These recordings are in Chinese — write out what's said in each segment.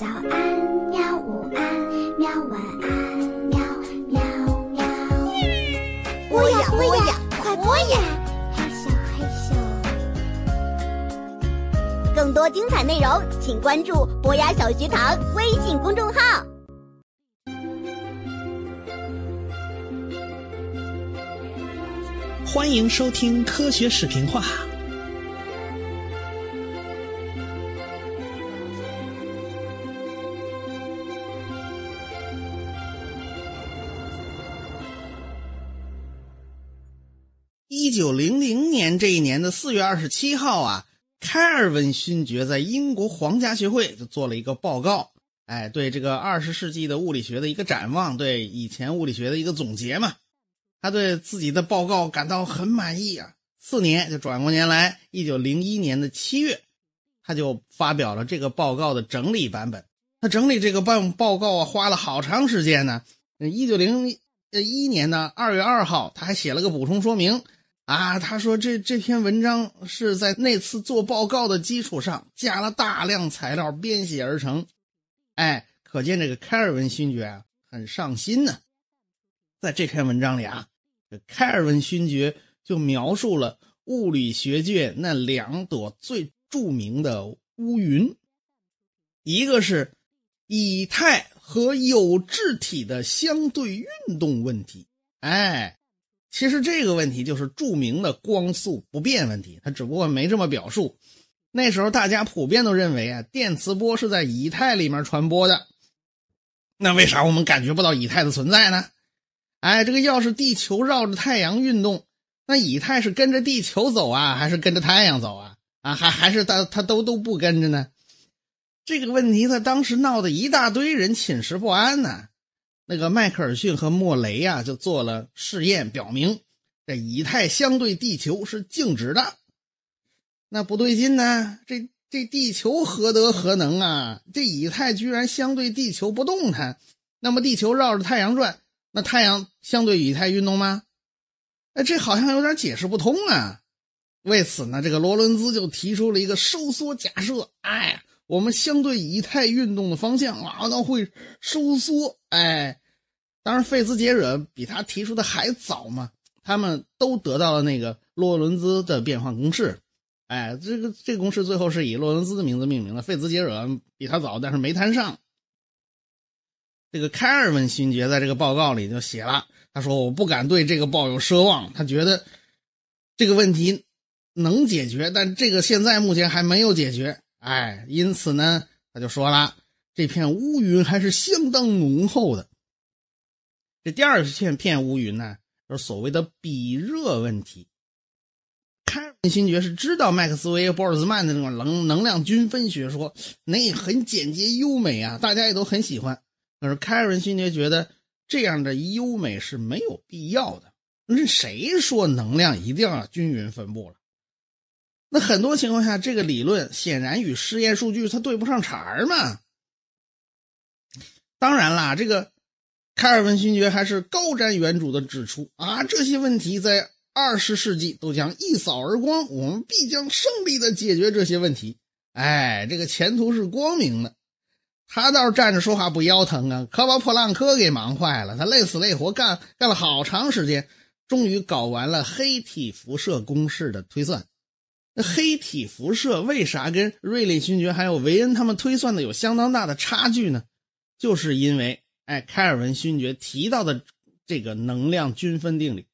早安，喵！午安，喵！晚安，喵喵喵。播呀播呀，快播呀！害羞害羞。更多精彩内容，请关注博雅小学堂微信公众号。欢迎收听科学视频化。四月二十七号啊，开尔文勋爵在英国皇家学会就做了一个报告，哎，对这个二十世纪的物理学的一个展望，对以前物理学的一个总结嘛。他对自己的报告感到很满意啊。次年就转过年来，一九零一年的七月，他就发表了这个报告的整理版本。他整理这个报报告啊，花了好长时间呢。一九零一年呢二月二号，他还写了个补充说明。啊，他说这这篇文章是在那次做报告的基础上加了大量材料编写而成，哎，可见这个开尔文勋爵啊很上心呢。在这篇文章里啊，这开尔文勋爵就描述了物理学界那两朵最著名的乌云，一个是以太和有质体的相对运动问题，哎。其实这个问题就是著名的光速不变问题，它只不过没这么表述。那时候大家普遍都认为啊，电磁波是在以太里面传播的。那为啥我们感觉不到以太的存在呢？哎，这个要是地球绕着太阳运动，那以太是跟着地球走啊，还是跟着太阳走啊？啊，还还是它它都都不跟着呢？这个问题他当时闹得一大堆人寝食不安呢。那个迈克尔逊和莫雷呀，就做了试验，表明这以太相对地球是静止的。那不对劲呢，这这地球何德何能啊？这以太居然相对地球不动弹。那么地球绕着太阳转，那太阳相对以太运动吗？哎，这好像有点解释不通啊。为此呢，这个罗伦兹就提出了一个收缩假设。哎，我们相对以太运动的方向啊，那会收缩。哎。当然，费兹杰惹比他提出的还早嘛。他们都得到了那个洛伦兹的变换公式，哎，这个这个公式最后是以洛伦兹的名字命名的。费兹杰惹比他早，但是没谈上。这个开尔文勋爵在这个报告里就写了，他说：“我不敢对这个抱有奢望，他觉得这个问题能解决，但这个现在目前还没有解决。哎，因此呢，他就说了，这片乌云还是相当浓厚的。”这第二片片乌云呢，就是所谓的比热问题。开尔文勋爵是知道麦克斯韦、波尔兹曼的那种能能量均分学说，那很简洁优美啊，大家也都很喜欢。可是开尔文勋爵觉得这样的优美是没有必要的。那谁说能量一定要均匀分布了？那很多情况下，这个理论显然与实验数据它对不上茬儿嘛。当然啦，这个。开尔文勋爵还是高瞻远瞩的指出啊，这些问题在二十世纪都将一扫而光，我们必将胜利的解决这些问题。哎，这个前途是光明的。他倒是站着说话不腰疼啊，可把普朗克给忙坏了。他累死累活干干了好长时间，终于搞完了黑体辐射公式的推算。那黑体辐射为啥跟瑞利勋爵还有维恩他们推算的有相当大的差距呢？就是因为。哎，开尔文勋爵提到的这个能量均分定理，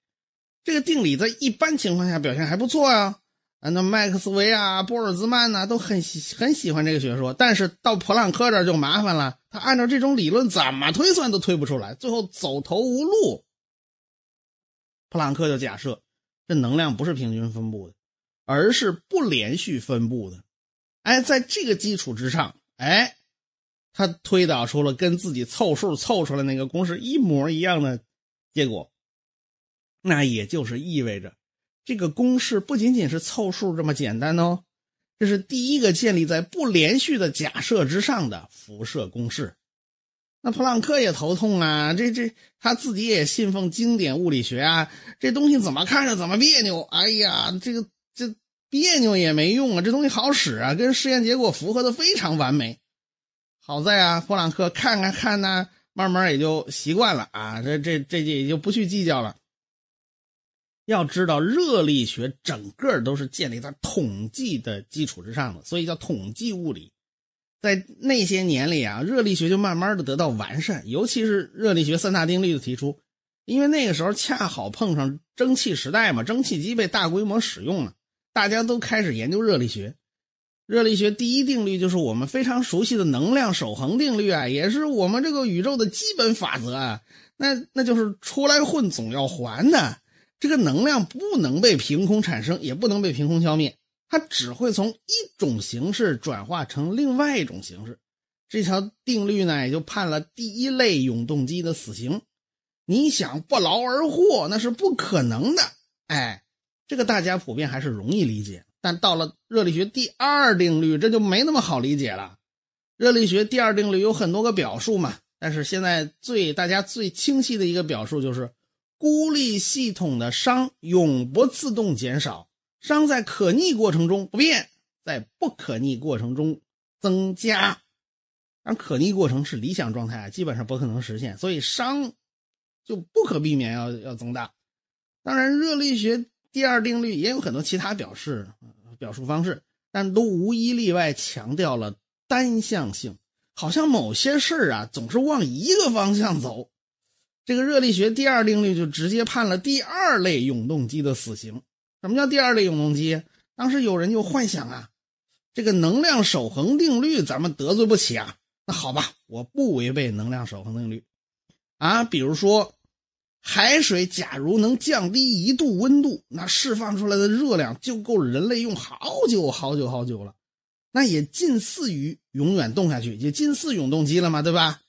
这个定理在一般情况下表现还不错啊。啊，那麦克斯韦啊、波尔兹曼呐都很喜很喜欢这个学说，但是到普朗克这就麻烦了，他按照这种理论怎么推算都推不出来，最后走投无路。普朗克就假设，这能量不是平均分布的，而是不连续分布的。哎，在这个基础之上，哎。他推导出了跟自己凑数凑出来那个公式一模一样的结果，那也就是意味着，这个公式不仅仅是凑数这么简单哦，这是第一个建立在不连续的假设之上的辐射公式。那普朗克也头痛啊，这这他自己也信奉经典物理学啊，这东西怎么看着怎么别扭。哎呀，这个这别扭也没用啊，这东西好使啊，跟实验结果符合的非常完美。好在啊，普朗克看看看呢，慢慢也就习惯了啊，这这这也就不去计较了。要知道，热力学整个都是建立在统计的基础之上的，所以叫统计物理。在那些年里啊，热力学就慢慢的得到完善，尤其是热力学三大定律的提出，因为那个时候恰好碰上蒸汽时代嘛，蒸汽机被大规模使用了，大家都开始研究热力学。热力学第一定律就是我们非常熟悉的能量守恒定律啊，也是我们这个宇宙的基本法则啊。那那就是出来混总要还的。这个能量不能被凭空产生，也不能被凭空消灭，它只会从一种形式转化成另外一种形式。这条定律呢，也就判了第一类永动机的死刑。你想不劳而获，那是不可能的。哎，这个大家普遍还是容易理解。但到了热力学第二定律，这就没那么好理解了。热力学第二定律有很多个表述嘛，但是现在最大家最清晰的一个表述就是。孤立系统的熵永不自动减少，熵在可逆过程中不变，在不可逆过程中增加。而可逆过程是理想状态，基本上不可能实现，所以熵就不可避免要要增大。当然，热力学第二定律也有很多其他表示表述方式，但都无一例外强调了单向性，好像某些事儿啊总是往一个方向走。这个热力学第二定律就直接判了第二类永动机的死刑。什么叫第二类永动机？当时有人就幻想啊，这个能量守恒定律咱们得罪不起啊。那好吧，我不违背能量守恒定律啊。比如说，海水假如能降低一度温度，那释放出来的热量就够人类用好久好久好久了，那也近似于永远冻下去，也近似永动机了嘛，对吧？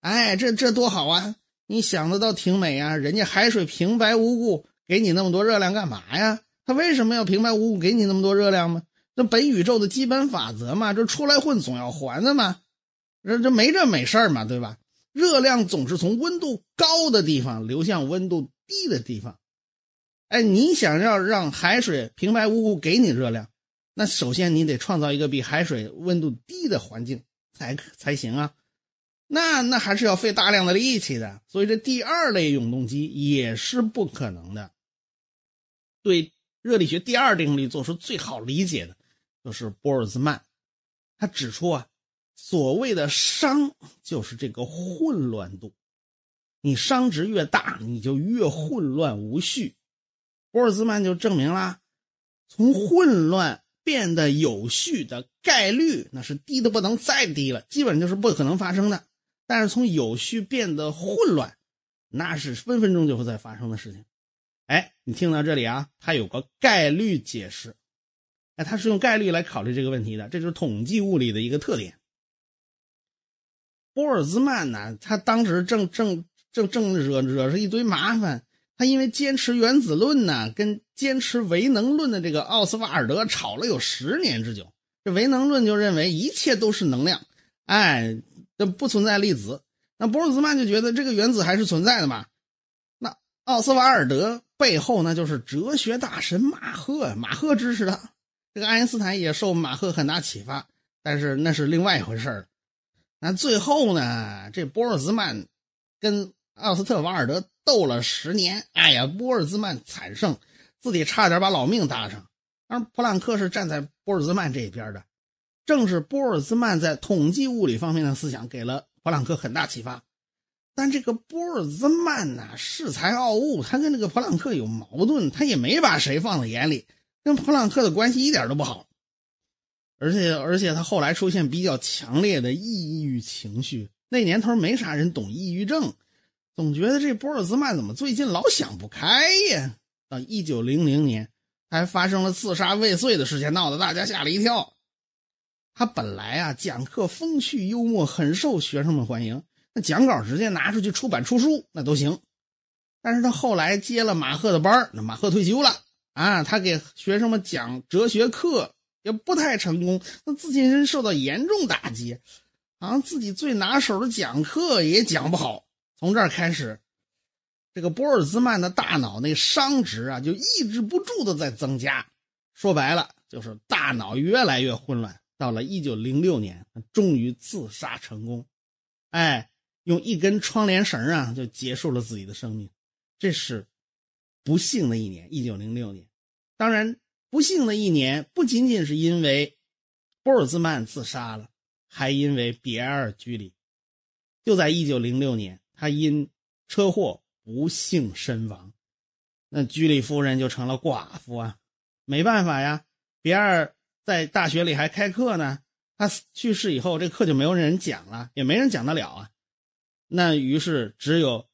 哎，这这多好啊！你想的倒挺美啊，人家海水平白无故给你那么多热量干嘛呀？他为什么要平白无故给你那么多热量吗？这本宇宙的基本法则嘛，这出来混总要还的嘛，这这没这美事儿嘛，对吧？热量总是从温度高的地方流向温度低的地方。哎，你想要让海水平白无故给你热量，那首先你得创造一个比海水温度低的环境才才行啊。那那还是要费大量的力气的，所以这第二类永动机也是不可能的。对热力学第二定律做出最好理解的，就是波尔兹曼，他指出啊，所谓的熵就是这个混乱度，你熵值越大，你就越混乱无序。波尔兹曼就证明了，从混乱变得有序的概率，那是低的不能再低了，基本就是不可能发生的。但是从有序变得混乱，那是分分钟就会在发生的事情。哎，你听到这里啊，它有个概率解释，哎，它是用概率来考虑这个问题的，这就是统计物理的一个特点。波尔兹曼呢，他当时正正正正惹惹着一堆麻烦，他因为坚持原子论呢，跟坚持唯能论的这个奥斯瓦尔德吵了有十年之久。这唯能论就认为一切都是能量，哎。这不存在粒子，那波尔兹曼就觉得这个原子还是存在的嘛？那奥斯瓦尔德背后那就是哲学大神马赫，马赫支持他。这个爱因斯坦也受马赫很大启发，但是那是另外一回事儿。那最后呢，这波尔兹曼跟奥斯特瓦尔德斗了十年，哎呀，波尔兹曼惨胜，自己差点把老命搭上。而普朗克是站在波尔兹曼这一边的。正是波尔兹曼在统计物理方面的思想给了普朗克很大启发，但这个波尔兹曼呢恃才傲物，他跟这个普朗克有矛盾，他也没把谁放在眼里，跟普朗克的关系一点都不好，而且而且他后来出现比较强烈的抑郁情绪，那年头没啥人懂抑郁症，总觉得这波尔兹曼怎么最近老想不开呀？到一九零零年，还发生了自杀未遂的事件，闹得大家吓了一跳。他本来啊讲课风趣幽默，很受学生们欢迎。那讲稿直接拿出去出版出书那都行。但是他后来接了马赫的班那马赫退休了啊，他给学生们讲哲学课也不太成功，那自信心受到严重打击，好像自己最拿手的讲课也讲不好。从这儿开始，这个波尔兹曼的大脑那熵值啊，就抑制不住的在增加。说白了，就是大脑越来越混乱。到了一九零六年，终于自杀成功，哎，用一根窗帘绳啊，就结束了自己的生命。这是不幸的一年，一九零六年。当然，不幸的一年不仅仅是因为波尔兹曼自杀了，还因为比埃尔居里。就在一九零六年，他因车祸不幸身亡，那居里夫人就成了寡妇啊，没办法呀，比埃尔。在大学里还开课呢，他去世以后，这课就没有人讲了，也没人讲得了啊。那于是只有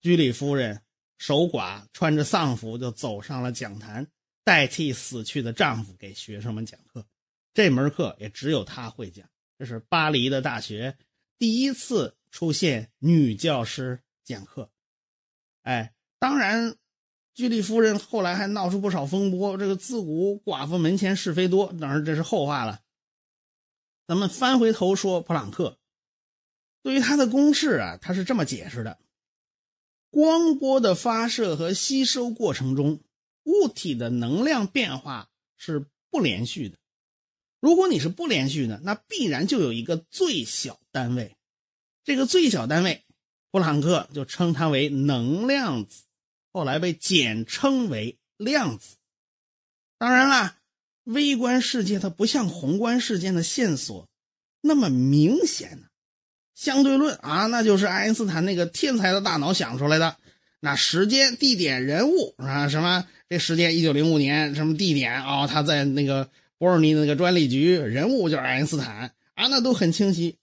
居里夫人守寡，穿着丧服就走上了讲坛，代替死去的丈夫给学生们讲课。这门课也只有她会讲。这是巴黎的大学第一次出现女教师讲课。哎，当然。居里夫人后来还闹出不少风波，这个自古寡妇门前是非多，当然这是后话了。咱们翻回头说普朗克，对于他的公式啊，他是这么解释的：光波的发射和吸收过程中，物体的能量变化是不连续的。如果你是不连续的，那必然就有一个最小单位，这个最小单位，普朗克就称它为能量子。后来被简称为量子。当然啦，微观世界它不像宏观事件的线索那么明显呢。相对论啊，那就是爱因斯坦那个天才的大脑想出来的。那时间、地点、人物啊，什么这时间一九零五年，什么地点啊，他在那个伯尔尼的那个专利局，人物就是爱因斯坦啊，那都很清晰。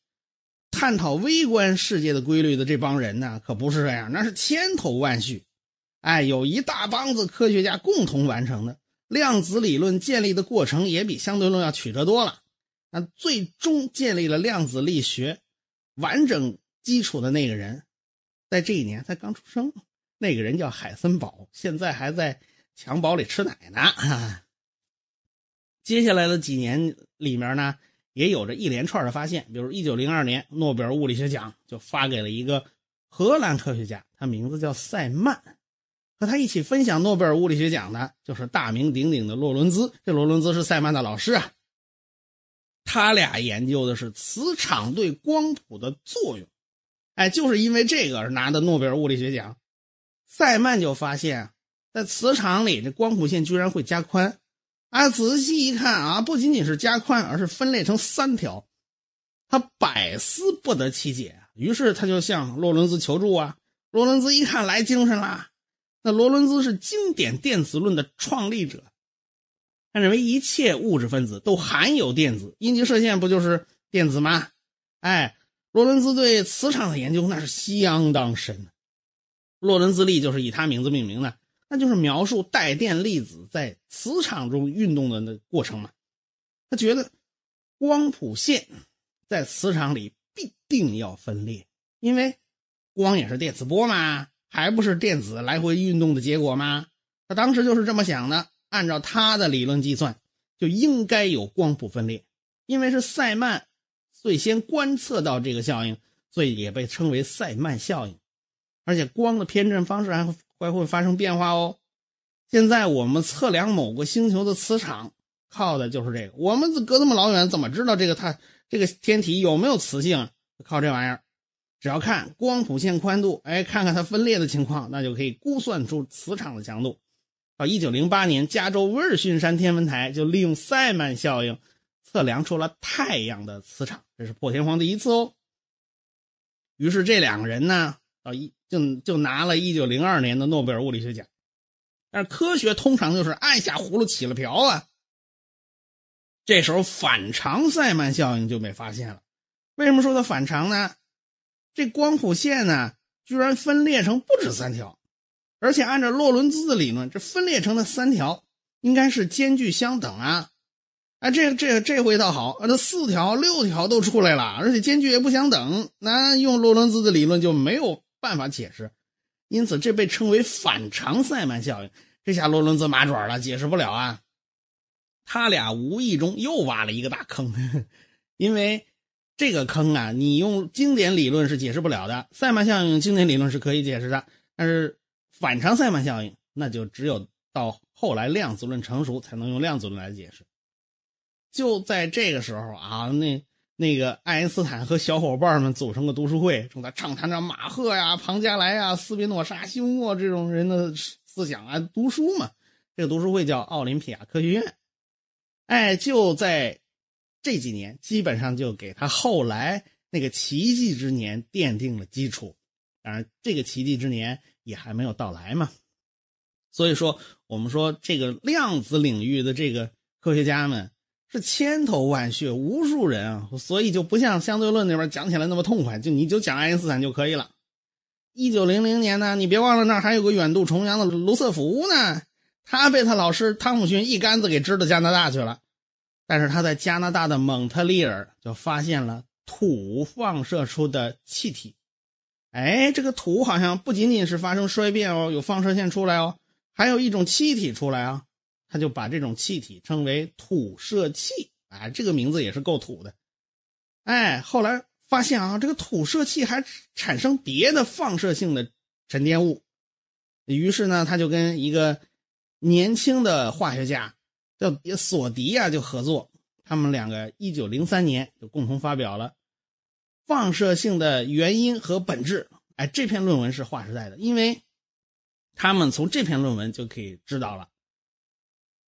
探讨微观世界的规律的这帮人呢，可不是这样，那是千头万绪。哎，有一大帮子科学家共同完成的量子理论建立的过程也比相对论要曲折多了。那最终建立了量子力学完整基础的那个人，在这一年才刚出生。那个人叫海森堡，现在还在襁褓里吃奶呢。接下来的几年里面呢，也有着一连串的发现，比如1902年诺贝尔物理学奖就发给了一个荷兰科学家，他名字叫塞曼。和他一起分享诺贝尔物理学奖的，就是大名鼎鼎的洛伦兹。这洛伦兹是塞曼的老师啊。他俩研究的是磁场对光谱的作用，哎，就是因为这个而拿的诺贝尔物理学奖。塞曼就发现，在磁场里，这光谱线居然会加宽。啊，仔细一看啊，不仅仅是加宽，而是分裂成三条。他百思不得其解，于是他就向洛伦兹求助啊。洛伦兹一看来精神了。那罗伦兹是经典电子论的创立者，他认为一切物质分子都含有电子，阴极射线不就是电子吗？哎，罗伦兹对磁场的研究那是相当深。洛伦兹力就是以他名字命名的，那就是描述带电粒子在磁场中运动的那过程嘛。他觉得光谱线在磁场里必定要分裂，因为光也是电磁波嘛。还不是电子来回运动的结果吗？他当时就是这么想的。按照他的理论计算，就应该有光谱分裂，因为是塞曼最先观测到这个效应，所以也被称为塞曼效应。而且光的偏振方式还还会发生变化哦。现在我们测量某个星球的磁场，靠的就是这个。我们隔这么老远，怎么知道这个它这个天体有没有磁性？靠这玩意儿。只要看光谱线宽度，哎，看看它分裂的情况，那就可以估算出磁场的强度。到一九零八年，加州威尔逊山天文台就利用塞曼效应测量出了太阳的磁场，这是破天荒第一次哦。于是这两个人呢，到一就就拿了一九零二年的诺贝尔物理学奖。但是科学通常就是按下葫芦起了瓢啊。这时候反常塞曼效应就被发现了。为什么说它反常呢？这光谱线呢，居然分裂成不止三条，而且按照洛伦兹的理论，这分裂成的三条应该是间距相等啊！哎，这这这回倒好，这四条、六条都出来了，而且间距也不相等，那用洛伦兹的理论就没有办法解释，因此这被称为反常塞曼效应。这下罗伦兹麻爪了，解释不了啊！他俩无意中又挖了一个大坑，因为。这个坑啊，你用经典理论是解释不了的。塞曼效应经典理论是可以解释的，但是反常塞曼效应那就只有到后来量子论成熟才能用量子论来解释。就在这个时候啊，那那个爱因斯坦和小伙伴们组成个读书会，正在畅谈着马赫呀、庞加莱呀、斯宾诺莎、休谟这种人的思想啊，读书嘛。这个读书会叫奥林匹亚科学院。哎，就在这几年，基本上就给他后来那个奇迹之年奠定了基础。当然，这个奇迹之年也还没有到来嘛。所以说，我们说这个量子领域的这个科学家们是千头万绪，无数人啊，所以就不像相对论那边讲起来那么痛快，就你就讲爱因斯坦就可以了。一九零零年呢，你别忘了那儿还有个远渡重洋的卢瑟福呢，他被他老师汤姆逊一竿子给支到加拿大去了。但是他在加拿大的蒙特利尔就发现了土放射出的气体。哎，这个土好像不仅仅是发生衰变哦，有放射线出来哦。还有一种气体出来啊，他就把这种气体称为土射气，哎，这个名字也是够土的。哎，后来发现啊，这个土射气还产生别的放射性的沉淀物，于是呢，他就跟一个年轻的化学家叫索迪呀就合作，他们两个一九零三年就共同发表了《放射性的原因和本质》。哎，这篇论文是划时代的，因为。他们从这篇论文就可以知道了，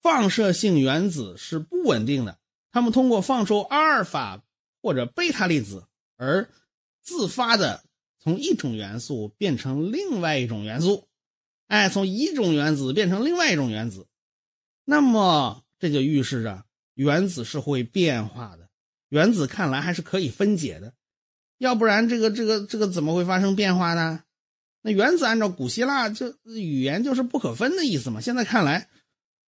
放射性原子是不稳定的。他们通过放出阿尔法或者贝塔粒子而自发的从一种元素变成另外一种元素，哎，从一种原子变成另外一种原子，那么这就预示着原子是会变化的。原子看来还是可以分解的，要不然这个这个这个怎么会发生变化呢？那原子按照古希腊就语言就是不可分的意思嘛？现在看来，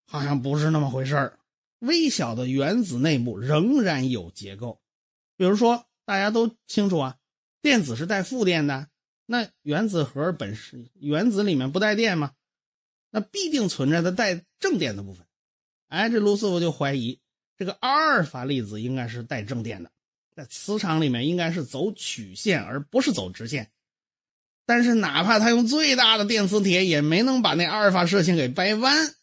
好像不是那么回事儿。微小的原子内部仍然有结构，比如说大家都清楚啊，电子是带负电的。那原子核本身原子里面不带电吗？那必定存在着带正电的部分。哎，这卢瑟福就怀疑这个阿尔法粒子应该是带正电的，在磁场里面应该是走曲线而不是走直线。但是，哪怕他用最大的电磁铁，也没能把那阿尔法射线给掰弯。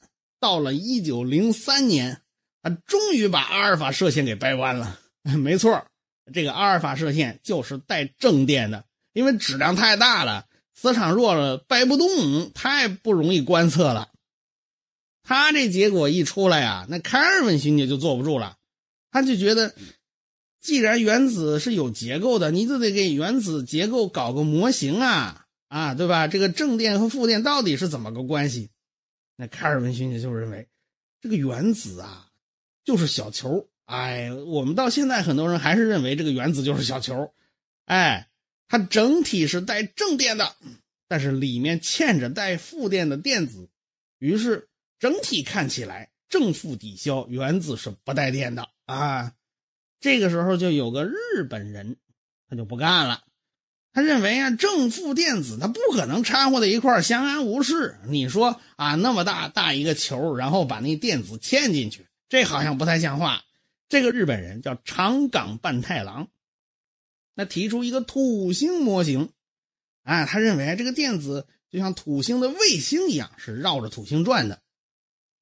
到了一九零三年，他终于把阿尔法射线给掰弯了。没错，这个阿尔法射线就是带正电的，因为质量太大了，磁场弱了，掰不动，太不容易观测了。他这结果一出来啊，那开尔文勋爵就坐不住了，他就觉得。既然原子是有结构的，你就得给原子结构搞个模型啊啊，对吧？这个正电和负电到底是怎么个关系？那开尔文勋爵就认为，这个原子啊就是小球。哎，我们到现在很多人还是认为这个原子就是小球。哎，它整体是带正电的，但是里面嵌着带负电的电子，于是整体看起来正负抵消，原子是不带电的啊。这个时候就有个日本人，他就不干了。他认为啊，正负电子它不可能掺和在一块相安无事。你说啊，那么大大一个球，然后把那电子嵌进去，这好像不太像话。这个日本人叫长冈半太郎，那提出一个土星模型，啊，他认为这个电子就像土星的卫星一样，是绕着土星转的。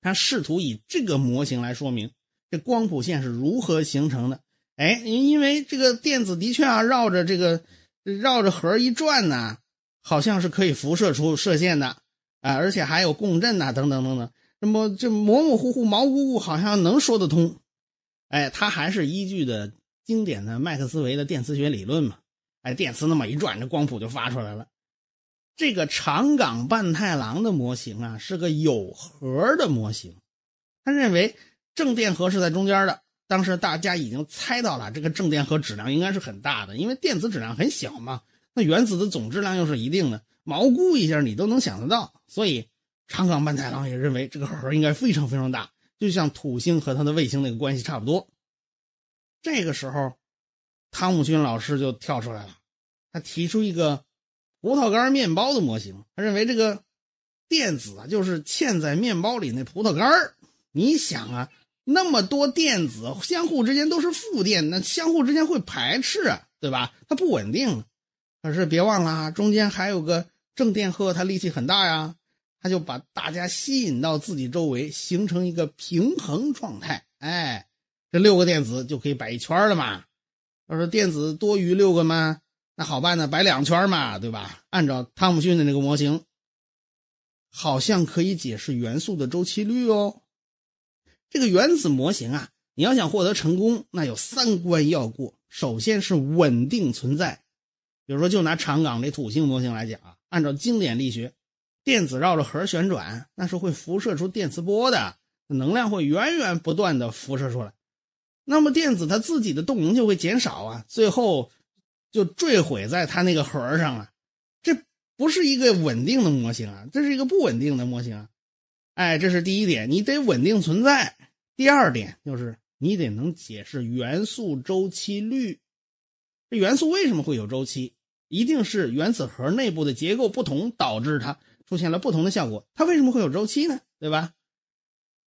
他试图以这个模型来说明这光谱线是如何形成的。哎，因为这个电子的确啊，绕着这个绕着核一转呢，好像是可以辐射出射线的啊，而且还有共振呐，等等等等。那么这模模糊糊、毛乎乎，好像能说得通。哎，他还是依据的经典的麦克斯韦的电磁学理论嘛。哎，电磁那么一转，这光谱就发出来了。这个长冈半太郎的模型啊，是个有核的模型，他认为正电荷是在中间的。当时大家已经猜到了，这个正电荷质量应该是很大的，因为电子质量很小嘛。那原子的总质量又是一定的，毛估一下你都能想得到。所以长冈半太郎也认为这个核应该非常非常大，就像土星和它的卫星那个关系差不多。这个时候，汤姆逊老师就跳出来了，他提出一个葡萄干面包的模型。他认为这个电子啊，就是嵌在面包里那葡萄干你想啊。那么多电子相互之间都是负电，那相互之间会排斥啊，对吧？它不稳定。可是别忘了啊，中间还有个正电荷，它力气很大呀，它就把大家吸引到自己周围，形成一个平衡状态。哎，这六个电子就可以摆一圈了嘛。要说电子多余六个吗？那好办呢，摆两圈嘛，对吧？按照汤姆逊的那个模型，好像可以解释元素的周期率哦。这个原子模型啊，你要想获得成功，那有三关要过。首先是稳定存在，比如说就拿长岗这土星模型来讲啊，按照经典力学，电子绕着核旋转，那是会辐射出电磁波的，能量会源源不断的辐射出来。那么电子它自己的动能就会减少啊，最后就坠毁在它那个核上了。这不是一个稳定的模型啊，这是一个不稳定的模型啊。哎，这是第一点，你得稳定存在。第二点就是你得能解释元素周期率。这元素为什么会有周期？一定是原子核内部的结构不同导致它出现了不同的效果。它为什么会有周期呢？对吧？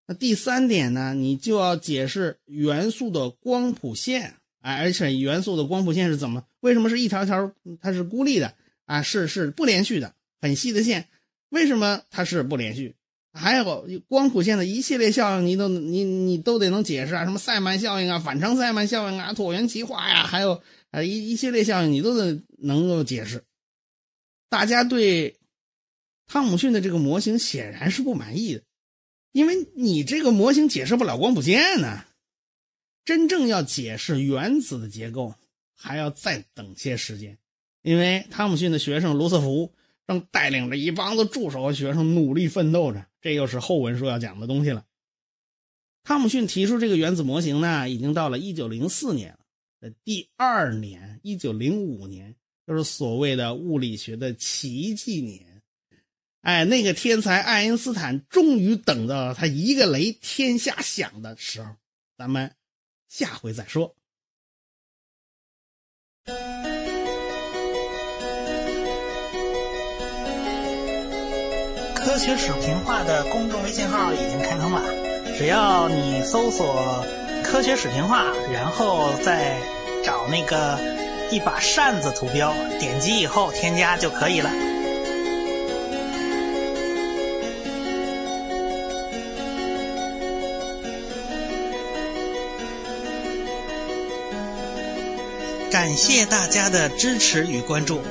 那第三点呢，你就要解释元素的光谱线，哎，而且元素的光谱线是怎么？为什么是一条条？它是孤立的啊，是是不连续的，很细的线，为什么它是不连续？还有光谱线的一系列效应，你都你你都得能解释啊，什么塞曼效应啊，反常塞曼效应啊，椭圆极化呀，还有啊一一系列效应，你都得能够解释。大家对汤姆逊的这个模型显然是不满意的。因为你这个模型解释不了光谱线呢，真正要解释原子的结构，还要再等些时间。因为汤姆逊的学生卢瑟福正带领着一帮子助手和学生努力奋斗着，这又是后文书要讲的东西了。汤姆逊提出这个原子模型呢，已经到了1904年了第二年，1905年就是所谓的物理学的奇迹年。哎，那个天才爱因斯坦终于等到了他一个雷天下响的时候，咱们下回再说。科学史评话的公众微信号已经开通了，只要你搜索“科学史评话”，然后再找那个一把扇子图标，点击以后添加就可以了。感谢大家的支持与关注。